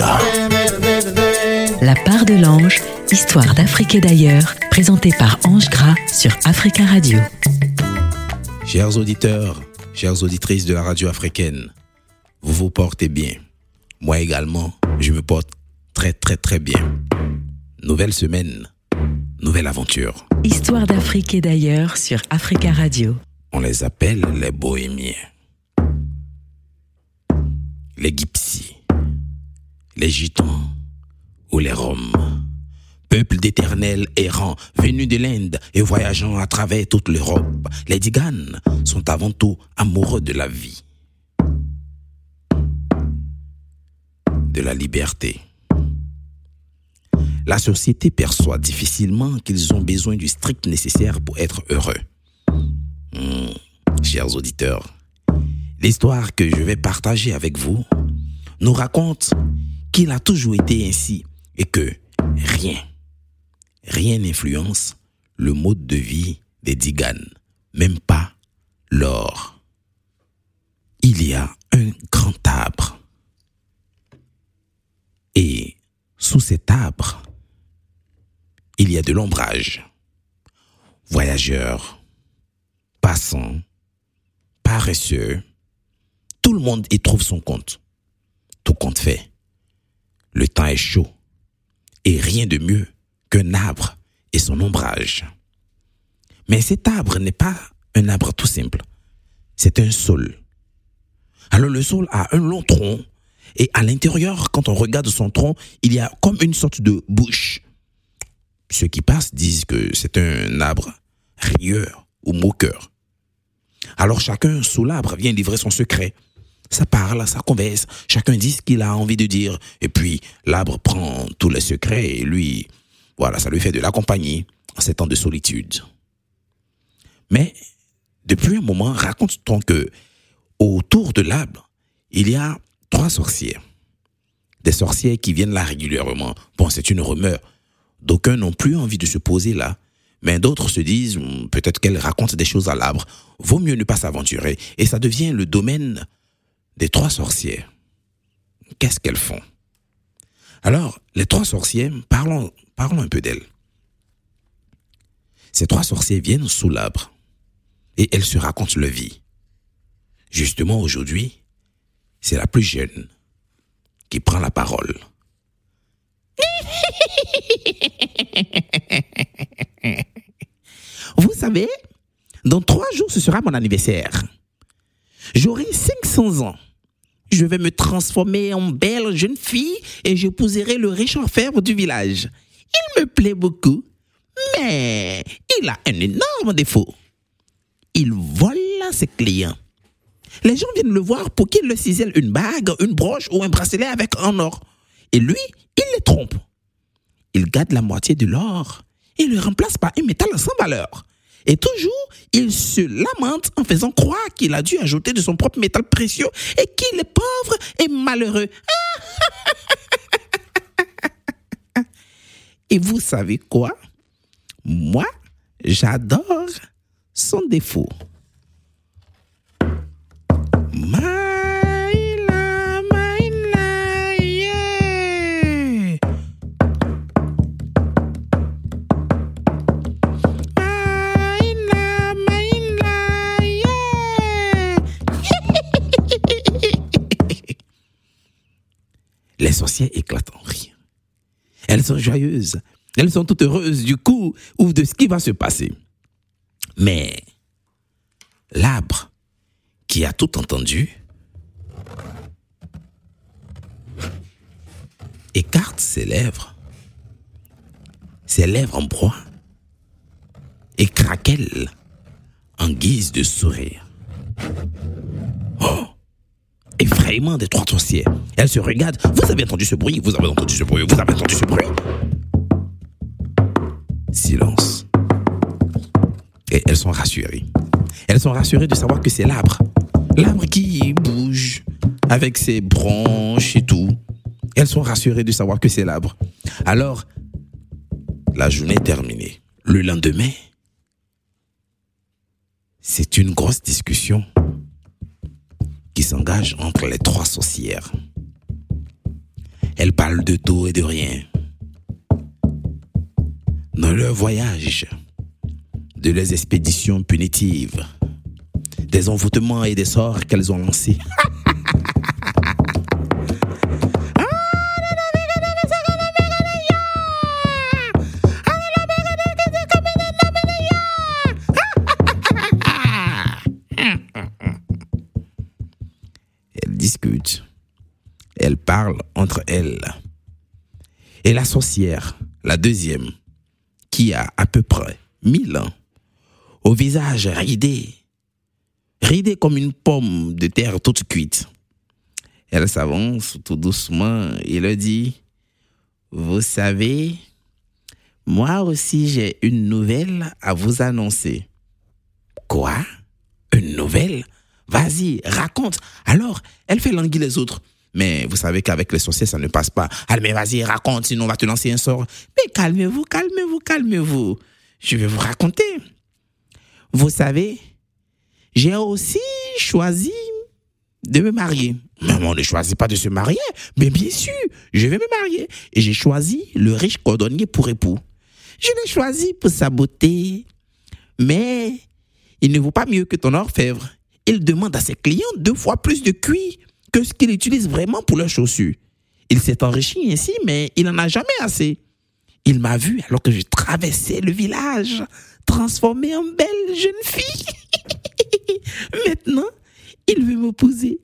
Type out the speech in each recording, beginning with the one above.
Africa. La part de l'ange, histoire d'Afrique et d'ailleurs, présentée par Ange Gras sur Africa Radio. Chers auditeurs, chères auditrices de la radio africaine, vous vous portez bien. Moi également, je me porte très très très bien. Nouvelle semaine, nouvelle aventure. Histoire d'Afrique et d'ailleurs sur Africa Radio. On les appelle les bohémiens. Les gypsies, les gitans ou les roms. Peuple d'éternels errants, venus de l'Inde et voyageant à travers toute l'Europe, les Diganes sont avant tout amoureux de la vie, de la liberté. La société perçoit difficilement qu'ils ont besoin du strict nécessaire pour être heureux. Hmm, chers auditeurs, l'histoire que je vais partager avec vous nous raconte qu'il a toujours été ainsi et que rien, rien n'influence le mode de vie des Diganes, même pas l'or. Il y a un grand arbre. Et sous cet arbre, il y a de l'ombrage. Voyageurs, passants, paresseux, tout le monde y trouve son compte. Tout compte fait. Le temps est chaud et rien de mieux qu'un arbre et son ombrage. Mais cet arbre n'est pas un arbre tout simple. C'est un saule. Alors le saule a un long tronc et à l'intérieur, quand on regarde son tronc, il y a comme une sorte de bouche. Ceux qui passent disent que c'est un arbre rieur ou moqueur. Alors chacun sous l'arbre vient livrer son secret. Ça parle, ça converse, chacun dit ce qu'il a envie de dire. Et puis l'arbre prend tous les secrets et lui, voilà, ça lui fait de la compagnie en ces temps de solitude. Mais depuis un moment, raconte-t-on que autour de l'arbre, il y a trois sorcières. Des sorcières qui viennent là régulièrement. Bon, c'est une rumeur. D'aucuns n'ont plus envie de se poser là. Mais d'autres se disent, hmm, peut-être qu'elles racontent des choses à l'arbre. Vaut mieux ne pas s'aventurer. Et ça devient le domaine des trois sorcières. Qu'est-ce qu'elles font? Alors, les trois sorcières, parlons, parlons un peu d'elles. Ces trois sorcières viennent sous l'arbre et elles se racontent leur vie. Justement, aujourd'hui, c'est la plus jeune qui prend la parole. Vous savez, dans trois jours, ce sera mon anniversaire. J'aurai 500 ans. Je vais me transformer en belle jeune fille et j'épouserai le riche orfèvre du village. Il me plaît beaucoup, mais il a un énorme défaut. Il vole ses clients. Les gens viennent le voir pour qu'il leur cisèle une bague, une broche ou un bracelet avec un or. Et lui, il les trompe. Il garde la moitié de l'or et le remplace par un métal sans valeur. Et toujours, il se lamente en faisant croire qu'il a dû ajouter de son propre métal précieux et qu'il est pauvre et malheureux. Et vous savez quoi? Moi, j'adore son défaut. Les sorcières éclatent en rire. Elles sont joyeuses. Elles sont toutes heureuses du coup ou de ce qui va se passer. Mais l'arbre qui a tout entendu écarte ses lèvres, ses lèvres en broie, et craquelle en guise de sourire. Oh Effrayement des trois sorcières. Elles se regardent. Vous avez entendu ce bruit? Vous avez entendu ce bruit? Vous avez entendu ce bruit? Silence. Et elles sont rassurées. Elles sont rassurées de savoir que c'est l'arbre. L'arbre qui bouge avec ses branches et tout. Elles sont rassurées de savoir que c'est l'arbre. Alors, la journée est terminée. Le lendemain, c'est une grosse discussion qui s'engage entre les trois sorcières. Elle parle de tout et de rien. Dans leur voyage, de leurs expéditions punitives, des envoûtements et des sorts qu'elles ont lancés. entre elles. Et la sorcière, la deuxième, qui a à peu près mille ans, au visage ridé, ridé comme une pomme de terre toute cuite. Elle s'avance tout doucement et le dit, Vous savez, moi aussi j'ai une nouvelle à vous annoncer. Quoi? Une nouvelle? Vas-y, raconte. Alors, elle fait languir les autres. Mais vous savez qu'avec les sorciers, ça ne passe pas. Allez, mais vas-y, raconte, sinon on va te lancer un sort. Mais calmez-vous, calmez-vous, calmez-vous. Je vais vous raconter. Vous savez, j'ai aussi choisi de me marier. Mais on ne choisit pas de se marier. Mais bien sûr, je vais me marier. Et j'ai choisi le riche cordonnier pour époux. Je l'ai choisi pour sa beauté. Mais il ne vaut pas mieux que ton orfèvre. Il demande à ses clients deux fois plus de cuir que ce qu'il utilise vraiment pour leurs chaussures. Il s'est enrichi ainsi, mais il n'en a jamais assez. Il m'a vu alors que je traversais le village, transformé en belle jeune fille. Maintenant, il veut m'épouser.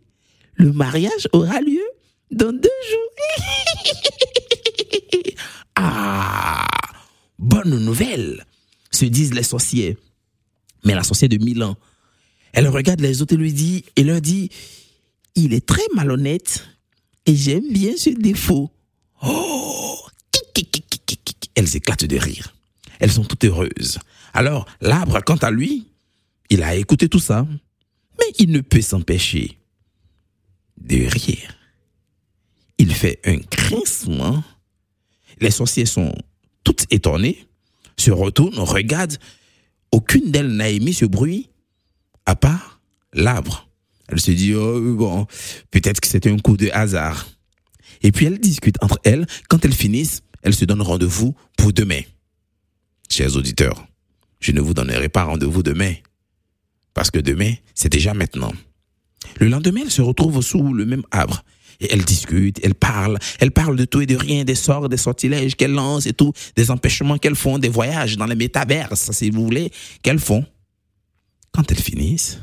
Le mariage aura lieu dans deux jours. ah, bonne nouvelle, se disent les sorciers. Mais la sorcière de Milan, elle regarde les autres et lui dit, et leur dit, il est très malhonnête et j'aime bien ce défaut. Oh, elles éclatent de rire. Elles sont toutes heureuses. Alors, l'arbre, quant à lui, il a écouté tout ça, mais il ne peut s'empêcher de rire. Il fait un grincement. Les sorciers sont toutes étonnées, se retournent, regardent. Aucune d'elles n'a émis ce bruit, à part l'arbre. Elle se dit, oh bon, peut-être que c'était un coup de hasard. Et puis elles discutent entre elles. Quand elles finissent, elles se donnent rendez-vous pour demain. Chers auditeurs, je ne vous donnerai pas rendez-vous demain. Parce que demain, c'est déjà maintenant. Le lendemain, elles se retrouvent sous le même arbre. Et elles discutent, elles parlent, elles parlent de tout et de rien, des sorts, des sortilèges qu'elles lancent et tout, des empêchements qu'elles font, des voyages dans les métaverses, si vous voulez, qu'elles font. Quand elles finissent,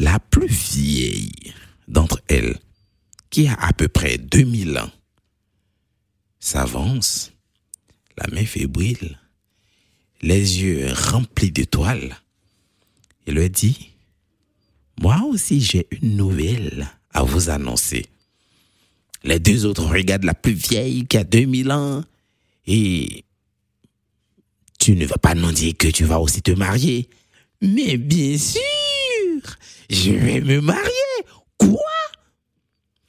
la plus vieille d'entre elles, qui a à peu près 2000 ans, s'avance, la main fébrile, les yeux remplis d'étoiles, et leur dit, moi aussi j'ai une nouvelle à vous annoncer. Les deux autres regardent la plus vieille qui a 2000 ans et tu ne vas pas nous dire que tu vas aussi te marier. Mais bien sûr, je vais me marier. Quoi?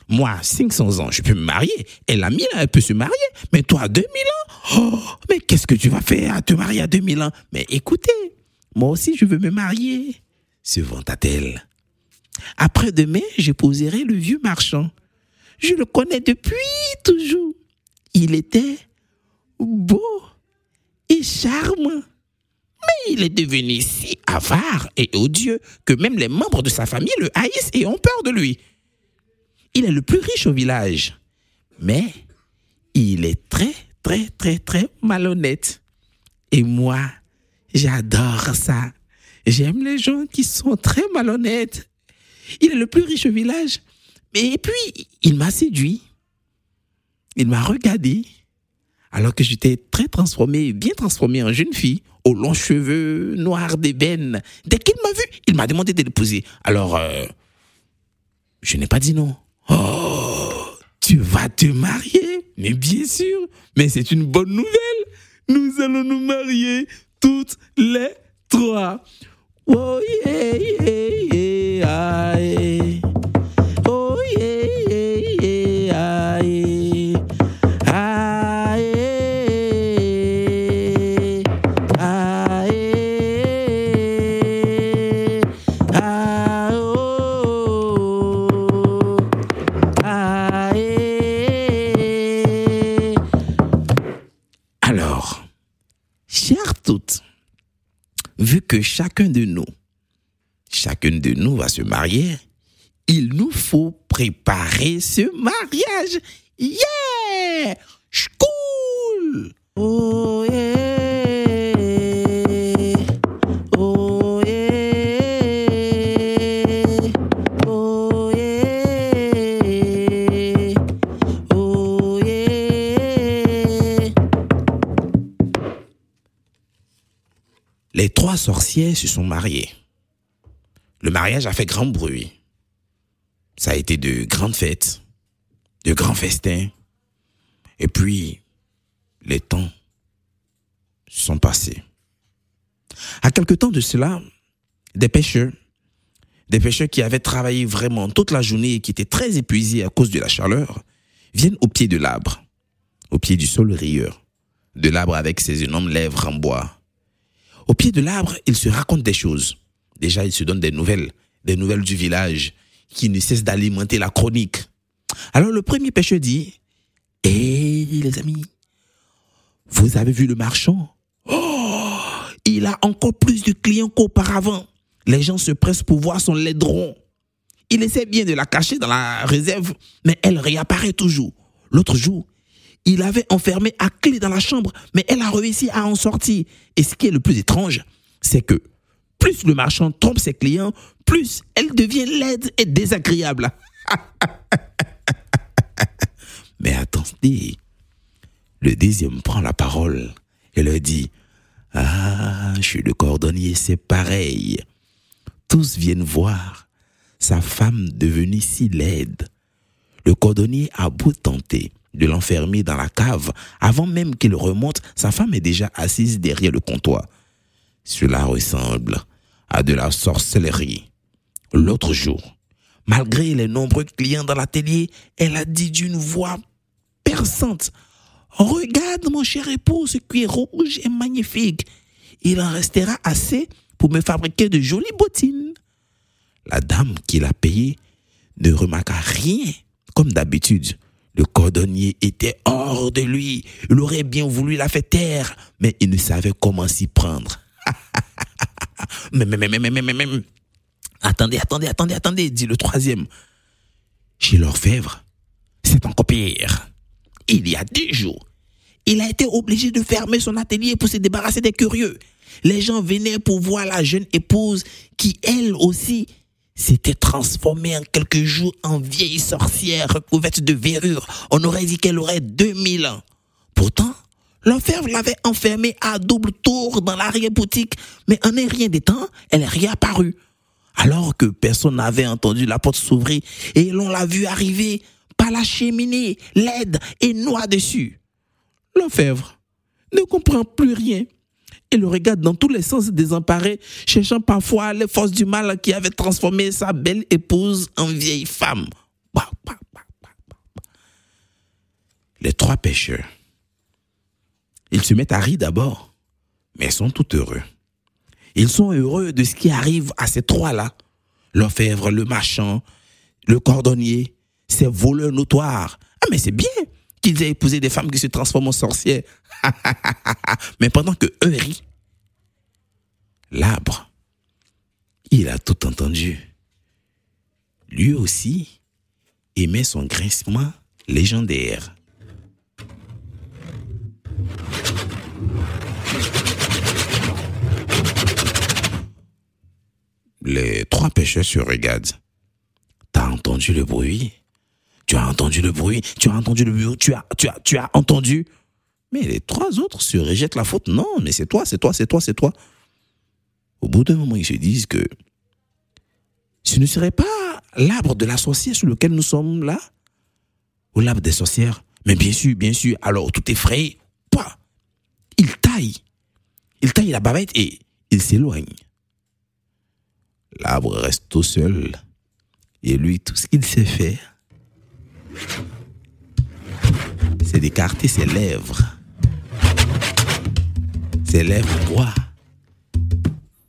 Moi, 500 ans, je peux me marier. Elle a 1000 ans, elle peut se marier. Mais toi, 2000 ans? Oh, Mais qu'est-ce que tu vas faire à te marier à 2000 ans? Mais écoutez, moi aussi, je veux me marier. Se vanta-t-elle. Après-demain, j'épouserai le vieux marchand. Je le connais depuis toujours. Il était beau et charmant. Il est devenu si avare et odieux que même les membres de sa famille le haïssent et ont peur de lui. Il est le plus riche au village. Mais il est très, très, très, très malhonnête. Et moi, j'adore ça. J'aime les gens qui sont très malhonnêtes. Il est le plus riche au village. Et puis, il m'a séduit. Il m'a regardé. Alors que j'étais très transformée, bien transformée en jeune fille, aux longs cheveux noirs d'ébène. Dès qu'il m'a vu, il m'a demandé de l'épouser. Alors, euh, je n'ai pas dit non. Oh, tu vas te marier? Mais bien sûr, mais c'est une bonne nouvelle. Nous allons nous marier toutes les trois. Oh yeah, chacun de nous, chacun de nous va se marier, il nous faut préparer ce mariage. Yeah! Cool! Oh yeah. Trois sorciers se sont mariés. Le mariage a fait grand bruit. Ça a été de grandes fêtes, de grands festins. Et puis, les temps sont passés. À quelque temps de cela, des pêcheurs, des pêcheurs qui avaient travaillé vraiment toute la journée et qui étaient très épuisés à cause de la chaleur, viennent au pied de l'arbre, au pied du sol rieur, de l'arbre avec ses énormes lèvres en bois. Au pied de l'arbre, ils se racontent des choses. Déjà, ils se donnent des nouvelles, des nouvelles du village, qui ne cessent d'alimenter la chronique. Alors le premier pêcheur dit, Hé les amis, vous avez vu le marchand? Oh Il a encore plus de clients qu'auparavant. Les gens se pressent pour voir son laidron. Il essaie bien de la cacher dans la réserve, mais elle réapparaît toujours. L'autre jour, il avait enfermé à clé dans la chambre, mais elle a réussi à en sortir. Et ce qui est le plus étrange, c'est que plus le marchand trompe ses clients, plus elle devient laide et désagréable. mais attendez, le deuxième prend la parole et leur dit, Ah, je suis le cordonnier, c'est pareil. Tous viennent voir sa femme devenue si laide. Le cordonnier a beau tenter de l'enfermer dans la cave, avant même qu'il remonte, sa femme est déjà assise derrière le comptoir. Cela ressemble à de la sorcellerie. L'autre jour, malgré les nombreux clients dans l'atelier, elle a dit d'une voix perçante, Regarde mon cher époux, ce cuir rouge est magnifique. Il en restera assez pour me fabriquer de jolies bottines. La dame qui l'a payé ne remarqua rien. Comme d'habitude, le cordonnier était hors de lui. Il aurait bien voulu la faire taire, mais il ne savait comment s'y prendre. mais. Attendez, attendez, attendez, attendez, dit le troisième. Chez l'orfèvre, c'est encore pire. Il y a dix jours, il a été obligé de fermer son atelier pour se débarrasser des curieux. Les gens venaient pour voir la jeune épouse qui, elle aussi, s'était transformée en quelques jours en vieille sorcière recouverte de verrures. On aurait dit qu'elle aurait 2000 ans. Pourtant, l'orfèvre l'avait enfermée à double tour dans l'arrière-boutique, mais en un rien des temps, elle est réapparue. Alors que personne n'avait entendu la porte s'ouvrir et l'on l'a vue arriver par la cheminée, laide et noire dessus. L'orfèvre ne comprend plus rien et le regarde dans tous les sens désemparé, cherchant parfois les forces du mal qui avaient transformé sa belle épouse en vieille femme. Bah, bah, bah. Les trois pêcheurs, ils se mettent à rire d'abord, mais sont tout heureux. Ils sont heureux de ce qui arrive à ces trois-là. L'orfèvre, le marchand, le cordonnier, ces voleurs notoires. Ah, mais c'est bien qu'ils aient épousé des femmes qui se transforment en sorcières. mais pendant que eux rient, l'arbre, il a tout entendu. Lui aussi émet son grincement légendaire. Les trois pêcheurs se regardent. T'as entendu le bruit? Tu as entendu le bruit Tu as entendu le bruit Tu as, tu as, tu as entendu Mais les trois autres se rejettent la faute. Non, mais c'est toi, c'est toi, c'est toi, c'est toi. Au bout d'un moment, ils se disent que ce ne serait pas l'arbre de la sorcière sur lequel nous sommes là? Ou l'arbre des sorcières? Mais bien sûr, bien sûr. Alors, tout est frais. Il taille. Il taille la bavette et il s'éloigne. L'arbre reste tout seul. Et lui, tout ce qu'il sait faire, c'est d'écarter ses lèvres. Ses lèvres bois.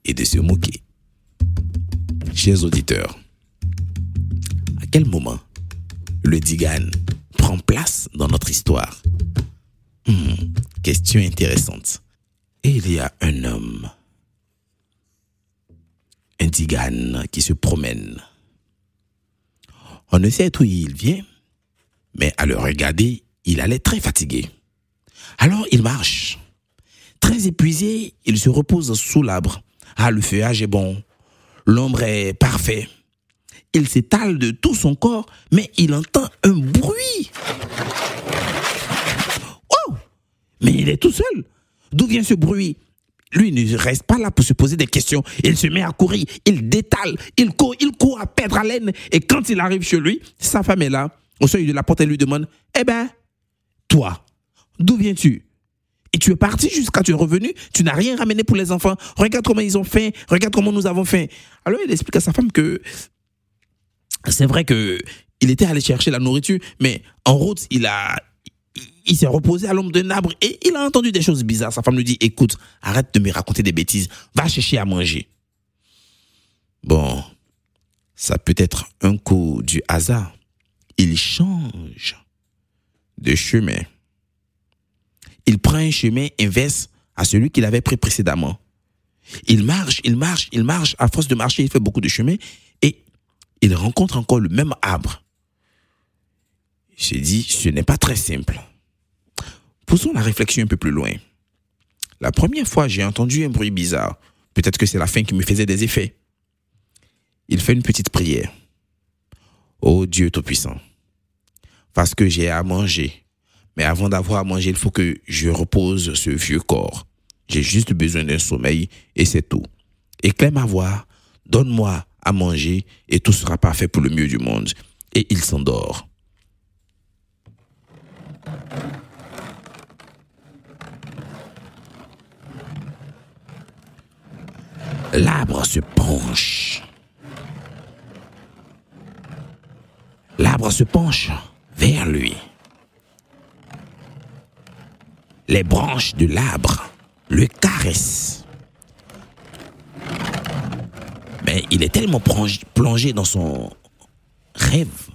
Et de se moquer. Chers auditeurs, à quel moment le Digan prend place dans notre histoire? Hmm, Question intéressante. Et il y a un homme tzigane qui se promène. On ne sait d'où il vient, mais à le regarder, il allait très fatigué. Alors il marche. Très épuisé, il se repose sous l'arbre. Ah, le feuillage est bon. L'ombre est parfait. Il s'étale de tout son corps, mais il entend un bruit. Oh Mais il est tout seul. D'où vient ce bruit? Lui ne reste pas là pour se poser des questions. Il se met à courir, il détale, il court, il court à perdre haleine. Et quand il arrive chez lui, sa femme est là, au seuil de la porte, elle lui demande Eh ben, toi, d'où viens-tu? Et tu es parti jusqu'à tu es revenu, tu n'as rien ramené pour les enfants. Regarde comment ils ont fait, regarde comment nous avons fait. Alors il explique à sa femme que c'est vrai que il était allé chercher la nourriture, mais en route, il a, il s'est reposé à l'ombre d'un arbre et il a entendu des choses bizarres. Sa femme lui dit, écoute, arrête de me raconter des bêtises, va chercher à manger. Bon, ça peut être un coup du hasard. Il change de chemin. Il prend un chemin inverse à celui qu'il avait pris précédemment. Il marche, il marche, il marche. À force de marcher, il fait beaucoup de chemin et il rencontre encore le même arbre. Il se dit, ce n'est pas très simple. Poussons la réflexion un peu plus loin. La première fois, j'ai entendu un bruit bizarre. Peut-être que c'est la faim qui me faisait des effets. Il fait une petite prière. Ô Dieu Tout-Puissant, parce que j'ai à manger. Mais avant d'avoir à manger, il faut que je repose ce vieux corps. J'ai juste besoin d'un sommeil et c'est tout. Éclaire ma voix, donne-moi à manger et tout sera parfait pour le mieux du monde. Et il s'endort. L'arbre se penche. L'arbre se penche vers lui. Les branches de l'arbre le caressent. Mais il est tellement plongé dans son rêve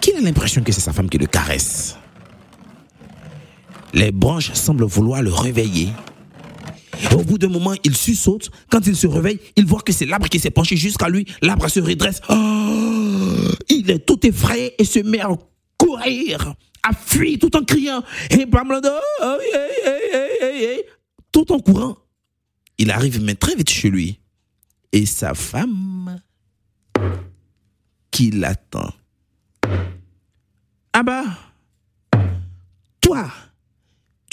qu'il a l'impression que c'est sa femme qui le caresse. Les branches semblent vouloir le réveiller au bout d'un moment, il saute. Quand il se réveille, il voit que c'est l'arbre qui s'est penché jusqu'à lui. L'arbre se redresse. Oh il est tout effrayé et se met à courir, à fuir tout en criant. Et tout en courant. Il arrive mais très vite chez lui. Et sa femme qui l'attend. Ah bah, toi,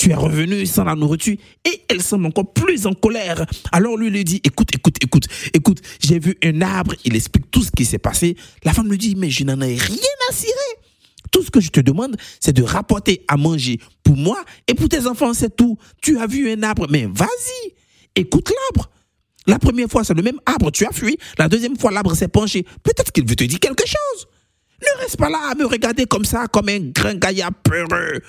tu es revenu sans la nourriture et elle semble encore plus en colère. Alors lui lui dit, écoute, écoute, écoute, écoute, j'ai vu un arbre, il explique tout ce qui s'est passé. La femme lui dit, mais je n'en ai rien à cirer. Tout ce que je te demande, c'est de rapporter à manger pour moi et pour tes enfants, c'est tout. Tu as vu un arbre, mais vas-y, écoute l'arbre. La première fois, c'est le même arbre, tu as fui. La deuxième fois, l'arbre s'est penché. Peut-être qu'il veut te dire quelque chose. Ne reste pas là à me regarder comme ça, comme un grand gaillard peureux.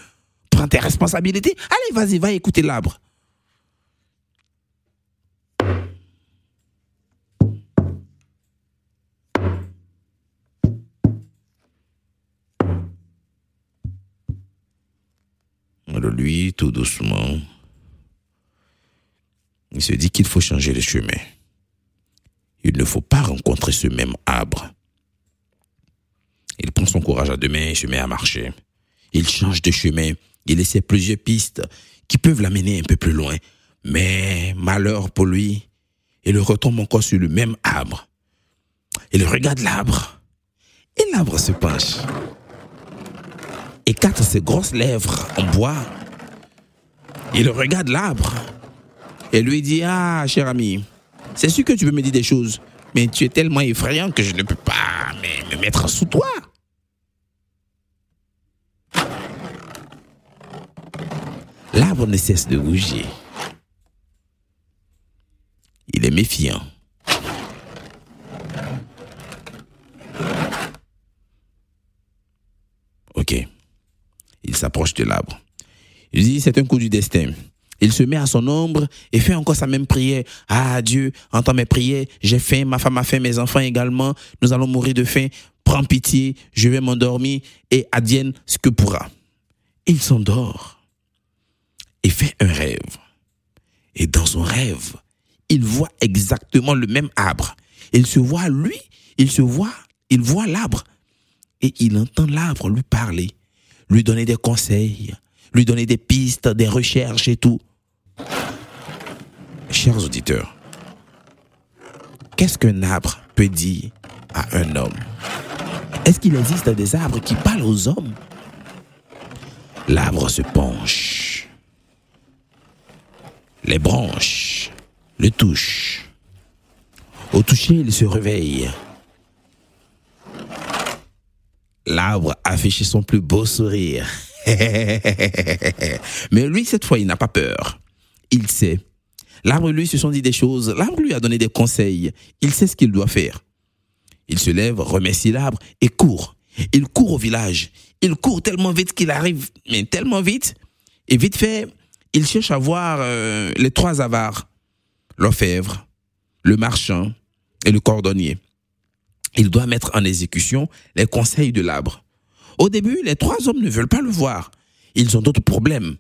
Tes responsabilités. Allez, vas-y, va écouter l'arbre. Alors lui, tout doucement, il se dit qu'il faut changer le chemin. Il ne faut pas rencontrer ce même arbre. Il prend son courage à deux mains et se met à marcher. Il change de chemin il essaie plusieurs pistes qui peuvent l'amener un peu plus loin. Mais malheur pour lui, il retombe encore sur le même arbre. Il regarde l'arbre. Et l'arbre se penche. Écarte ses grosses lèvres en bois. Il regarde l'arbre. Et lui dit, ah, cher ami, c'est sûr que tu veux me dire des choses, mais tu es tellement effrayant que je ne peux pas me mettre sous toi. L'arbre ne cesse de bouger. Il est méfiant. Ok. Il s'approche de l'arbre. Il dit, c'est un coup du destin. Il se met à son ombre et fait encore sa même prière. Ah Dieu, entends mes prières, j'ai faim, ma femme a faim, mes enfants également, nous allons mourir de faim. Prends pitié, je vais m'endormir et advienne ce que pourra. il s'endort et fait un rêve. Et dans son rêve, il voit exactement le même arbre. Il se voit lui, il se voit, il voit l'arbre. Et il entend l'arbre lui parler, lui donner des conseils, lui donner des pistes, des recherches et tout. Chers auditeurs, qu'est-ce qu'un arbre peut dire à un homme? Est-ce qu'il existe des arbres qui parlent aux hommes? L'arbre se penche. Les branches le touchent. Au toucher, il se réveille. L'arbre affiche son plus beau sourire. Mais lui, cette fois, il n'a pas peur. Il sait. L'arbre, lui, se sont dit des choses. L'arbre lui a donné des conseils. Il sait ce qu'il doit faire. Il se lève, remercie l'arbre et court. Il court au village. Il court tellement vite qu'il arrive, mais tellement vite. Et vite fait, il cherche à voir euh, les trois avares. L'orfèvre, le marchand et le cordonnier. Il doit mettre en exécution les conseils de l'arbre. Au début, les trois hommes ne veulent pas le voir. Ils ont d'autres problèmes.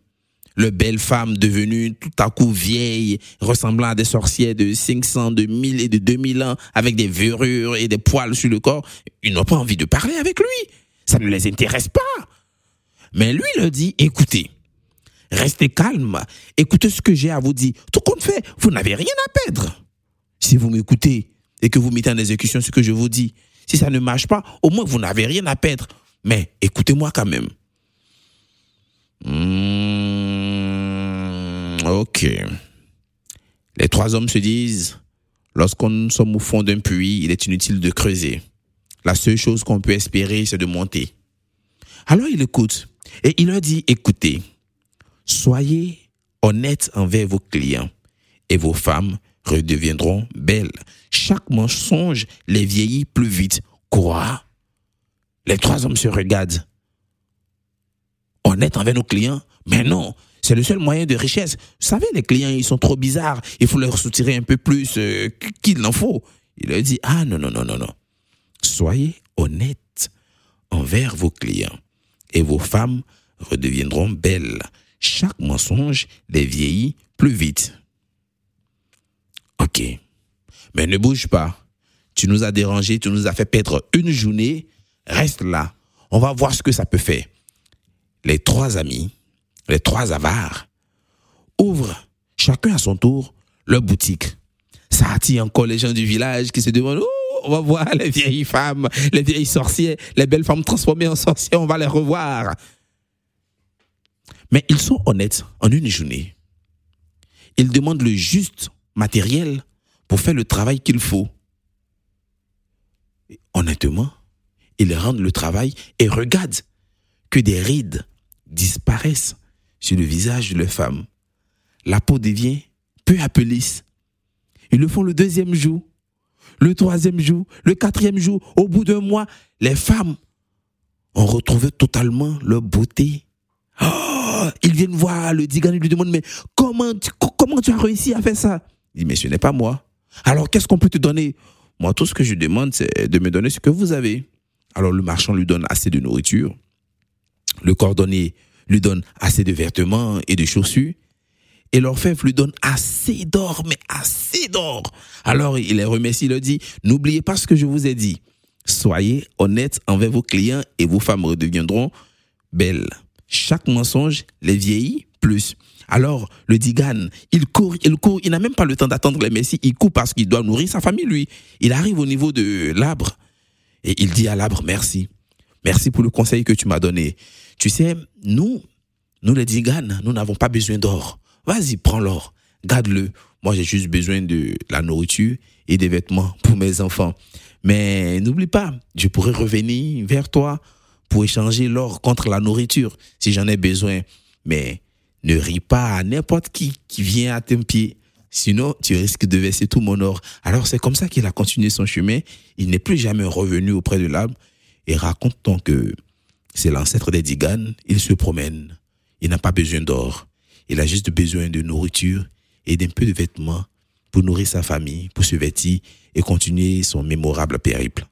Le belle femme devenue tout à coup vieille, ressemblant à des sorcières de 500, de 1000 et de 2000 ans, avec des verrures et des poils sur le corps, ils n'ont pas envie de parler avec lui. Ça ne les intéresse pas. Mais lui leur dit, écoutez, restez calme, écoutez ce que j'ai à vous dire. Tout compte fait, vous n'avez rien à perdre. Si vous m'écoutez et que vous mettez en exécution ce que je vous dis, si ça ne marche pas, au moins vous n'avez rien à perdre. Mais écoutez-moi quand même. Hmm, ok. Les trois hommes se disent, lorsqu'on sommes au fond d'un puits, il est inutile de creuser. La seule chose qu'on peut espérer, c'est de monter. Alors il écoute et il leur dit, écoutez, soyez honnêtes envers vos clients et vos femmes redeviendront belles. Chaque mensonge les vieillit plus vite. Quoi? Les trois hommes se regardent. Honnêtes envers nos clients? Mais non, c'est le seul moyen de richesse. Vous savez, les clients, ils sont trop bizarres. Il faut leur soutirer un peu plus euh, qu'il n'en faut. Il leur dit, ah non, non, non, non, non. Soyez honnêtes envers vos clients et vos femmes redeviendront belles. Chaque mensonge les vieillit plus vite. Ok. Mais ne bouge pas. Tu nous as dérangé, tu nous as fait perdre une journée. Reste là. On va voir ce que ça peut faire. Les trois amis, les trois avares, ouvrent chacun à son tour leur boutique. Ça attire encore les gens du village qui se demandent oh, on va voir les vieilles femmes, les vieilles sorcières, les belles femmes transformées en sorcières, on va les revoir. Mais ils sont honnêtes en une journée. Ils demandent le juste matériel pour faire le travail qu'il faut. Honnêtement, ils rendent le travail et regardent que des rides disparaissent sur le visage de la femme. La peau devient peu à peu lisse. Ils le font le deuxième jour, le troisième jour, le quatrième jour. Au bout d'un mois, les femmes ont retrouvé totalement leur beauté. Oh, ils viennent voir le digan, ils lui demandent, mais comment tu, comment tu as réussi à faire ça? Il dit, mais ce n'est pas moi. Alors, qu'est-ce qu'on peut te donner? Moi, tout ce que je demande, c'est de me donner ce que vous avez. Alors, le marchand lui donne assez de nourriture. Le cordonnier lui donne assez de vêtements et de chaussures. Et l'orfèvre lui donne assez d'or, mais assez d'or. Alors, il les remercie, il leur dit, n'oubliez pas ce que je vous ai dit. Soyez honnêtes envers vos clients et vos femmes redeviendront belles. Chaque mensonge les vieillit plus. Alors, le digan, il court, il court, il n'a même pas le temps d'attendre les messies, il court parce qu'il doit nourrir sa famille, lui. Il arrive au niveau de l'arbre et il dit à l'arbre, merci. Merci pour le conseil que tu m'as donné. Tu sais, nous, nous les diganes, nous n'avons pas besoin d'or. Vas-y, prends l'or, garde-le. Moi, j'ai juste besoin de la nourriture et des vêtements pour mes enfants. Mais n'oublie pas, je pourrais revenir vers toi pour échanger l'or contre la nourriture si j'en ai besoin. Mais ne ris pas à n'importe qui qui vient à tes pieds. Sinon, tu risques de verser tout mon or. Alors, c'est comme ça qu'il a continué son chemin. Il n'est plus jamais revenu auprès de l'arbre et raconte-t-on que c'est l'ancêtre des Diganes. Il se promène. Il n'a pas besoin d'or. Il a juste besoin de nourriture et d'un peu de vêtements pour nourrir sa famille, pour se vêtir et continuer son mémorable périple.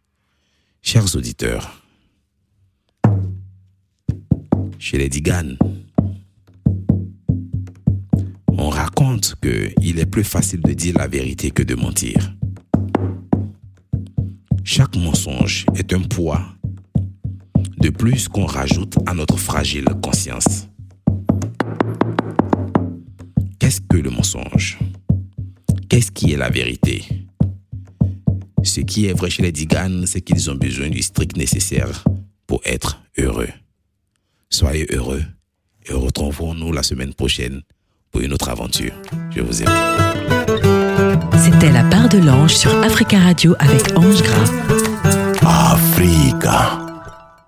Chers auditeurs, chez les Diganes, on raconte qu'il est plus facile de dire la vérité que de mentir. Chaque mensonge est un poids de plus qu'on rajoute à notre fragile conscience. Qu'est-ce que le mensonge? Qu'est-ce qui est la vérité? Ce qui est vrai chez les Diganes, c'est qu'ils ont besoin du strict nécessaire pour être heureux. Soyez heureux et retrouvons-nous la semaine prochaine pour une autre aventure. Je vous aime. C'était La part de l'ange sur Africa Radio avec Ange Gras. Africa.